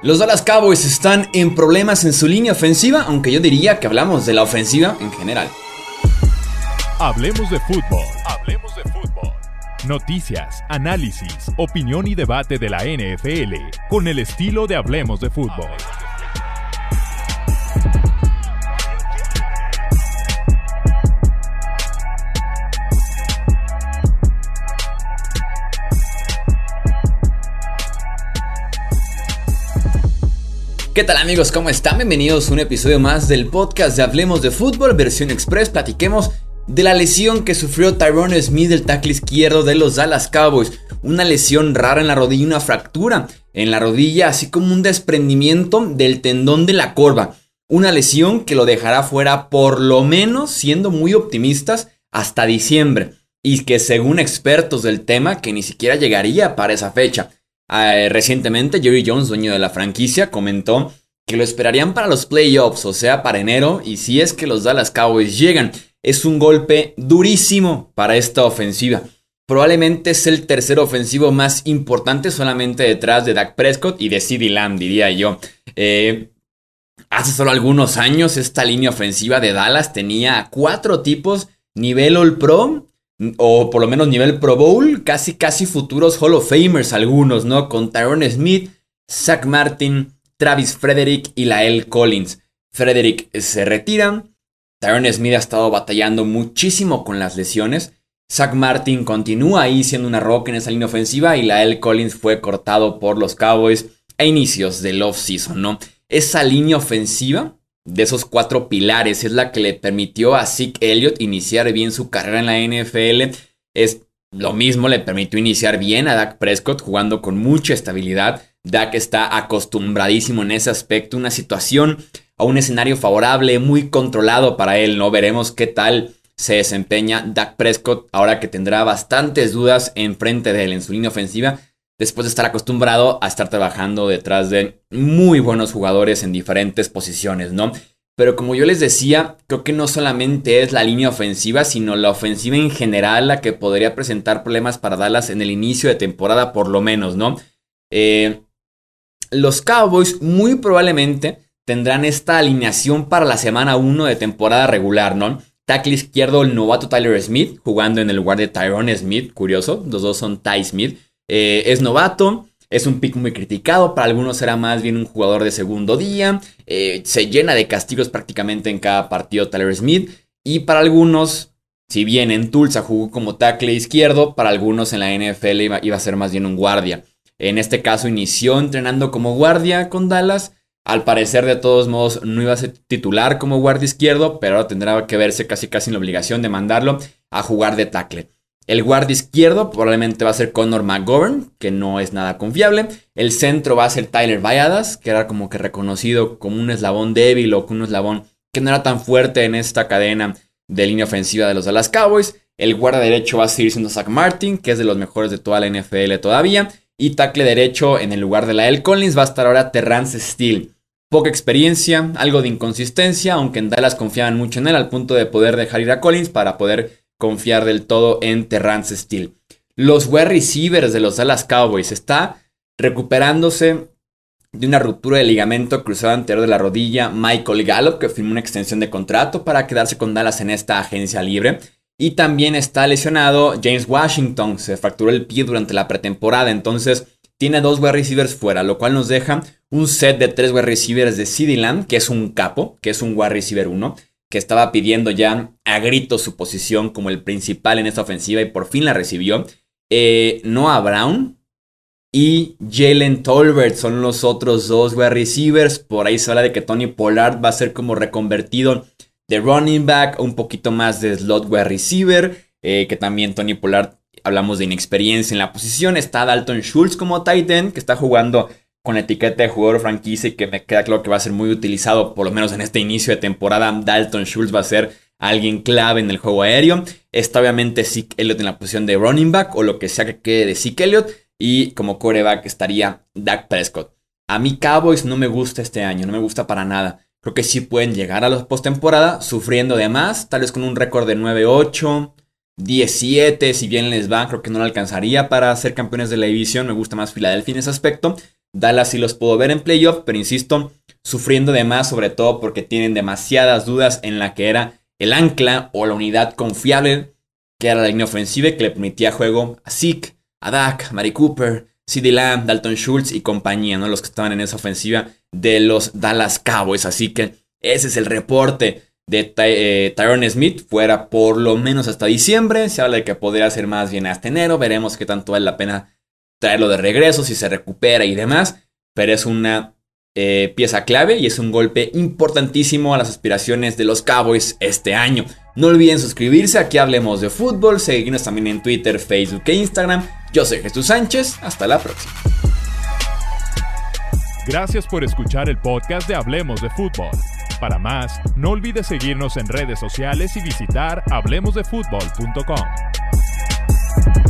Los Dallas Cowboys están en problemas en su línea ofensiva, aunque yo diría que hablamos de la ofensiva en general. Hablemos de fútbol. Hablemos de fútbol. Noticias, análisis, opinión y debate de la NFL con el estilo de Hablemos de fútbol. ¿Qué tal amigos? ¿Cómo están? Bienvenidos a un episodio más del podcast de Hablemos de Fútbol, versión express. Platiquemos de la lesión que sufrió Tyrone Smith del tackle izquierdo de los Dallas Cowboys. Una lesión rara en la rodilla, una fractura en la rodilla, así como un desprendimiento del tendón de la corva. Una lesión que lo dejará fuera por lo menos, siendo muy optimistas, hasta diciembre. Y que según expertos del tema, que ni siquiera llegaría para esa fecha. Eh, recientemente, Jerry Jones, dueño de la franquicia, comentó que lo esperarían para los playoffs, o sea, para enero, y si es que los Dallas Cowboys llegan, es un golpe durísimo para esta ofensiva. Probablemente es el tercer ofensivo más importante solamente detrás de Dak Prescott y de CeeDee Lamb, diría yo. Eh, hace solo algunos años esta línea ofensiva de Dallas tenía cuatro tipos nivel All Pro o por lo menos nivel Pro Bowl, casi casi futuros Hall of Famers algunos, ¿no? Con Tyrone Smith, Zach Martin, Travis Frederick y Lael Collins. Frederick se retira, Tyrone Smith ha estado batallando muchísimo con las lesiones. Zach Martin continúa ahí siendo una roca en esa línea ofensiva y Lael Collins fue cortado por los Cowboys a inicios del offseason, ¿no? Esa línea ofensiva de esos cuatro pilares es la que le permitió a Zeke Elliott iniciar bien su carrera en la NFL. Es lo mismo le permitió iniciar bien a Dak Prescott jugando con mucha estabilidad. Dak está acostumbradísimo en ese aspecto, una situación a un escenario favorable, muy controlado para él, ¿no? Veremos qué tal se desempeña Dak Prescott ahora que tendrá bastantes dudas enfrente de él en su línea ofensiva después de estar acostumbrado a estar trabajando detrás de muy buenos jugadores en diferentes posiciones, ¿no? Pero como yo les decía, creo que no solamente es la línea ofensiva, sino la ofensiva en general la que podría presentar problemas para Dallas en el inicio de temporada, por lo menos, ¿no? Eh, los Cowboys muy probablemente tendrán esta alineación para la semana 1 de temporada regular, ¿no? Tackle izquierdo, el novato Tyler Smith, jugando en el lugar de Tyrone Smith, curioso, los dos son Ty Smith. Eh, es novato, es un pick muy criticado, para algunos será más bien un jugador de segundo día, eh, se llena de castigos prácticamente en cada partido Tyler Smith, y para algunos, si bien en Tulsa jugó como tackle izquierdo, para algunos en la NFL iba, iba a ser más bien un guardia. En este caso inició entrenando como guardia con Dallas, al parecer de todos modos no iba a ser titular como guardia izquierdo, pero ahora tendrá que verse casi casi en la obligación de mandarlo a jugar de tackle. El guardia izquierdo probablemente va a ser Connor McGovern, que no es nada confiable. El centro va a ser Tyler Valladas, que era como que reconocido como un eslabón débil o como un eslabón que no era tan fuerte en esta cadena de línea ofensiva de los Dallas Cowboys. El guardia derecho va a seguir siendo Zach Martin, que es de los mejores de toda la NFL todavía. Y tackle derecho en el lugar de la L. Collins va a estar ahora Terrance Steele. Poca experiencia, algo de inconsistencia, aunque en Dallas confiaban mucho en él al punto de poder dejar ir a Collins para poder confiar del todo en Terrance Steele. Los wide receivers de los Dallas Cowboys está recuperándose de una ruptura de ligamento cruzado anterior de la rodilla Michael Gallup, que firmó una extensión de contrato para quedarse con Dallas en esta agencia libre. Y también está lesionado James Washington, se fracturó el pie durante la pretemporada, entonces tiene dos wide receivers fuera, lo cual nos deja un set de tres wide receivers de CD Lamb, que es un capo, que es un wide receiver 1, que estaba pidiendo ya a gritos su posición como el principal en esta ofensiva y por fin la recibió. Eh, Noah Brown y Jalen Tolbert son los otros dos wide receivers. Por ahí se habla de que Tony Pollard va a ser como reconvertido de running back, un poquito más de slot wide receiver. Eh, que también Tony Pollard, hablamos de inexperiencia en la posición. Está Dalton Schultz como tight end, que está jugando con etiqueta de jugador franquicia y que me queda claro que va a ser muy utilizado, por lo menos en este inicio de temporada. Dalton Schultz va a ser alguien clave en el juego aéreo. Está obviamente Zeke Elliott en la posición de running back o lo que sea que quede de Zeke Elliott. Y como coreback estaría Dak Prescott. A mí Cowboys no me gusta este año, no me gusta para nada. Creo que sí pueden llegar a los postemporada sufriendo de más, tal vez con un récord de 9-8, 17, si bien les va, creo que no lo alcanzaría para ser campeones de la división. Me gusta más Filadelfia en ese aspecto. Dallas sí los puedo ver en playoff, pero insisto, sufriendo de más, sobre todo porque tienen demasiadas dudas en la que era el ancla o la unidad confiable, que era la línea ofensiva que le permitía juego a Zeke, a Dak, Mari Cooper, CD Lamb, Dalton Schultz y compañía, ¿no? Los que estaban en esa ofensiva de los Dallas Cowboys. Así que ese es el reporte de eh, Tyrone Smith fuera por lo menos hasta diciembre. Se habla de que podría ser más bien hasta enero. Veremos qué tanto vale la pena traerlo de regreso, si se recupera y demás. Pero es una eh, pieza clave y es un golpe importantísimo a las aspiraciones de los Cowboys este año. No olviden suscribirse, aquí hablemos de fútbol, seguirnos también en Twitter, Facebook e Instagram. Yo soy Jesús Sánchez, hasta la próxima. Gracias por escuchar el podcast de Hablemos de Fútbol. Para más, no olvides seguirnos en redes sociales y visitar hablemosdefutbol.com.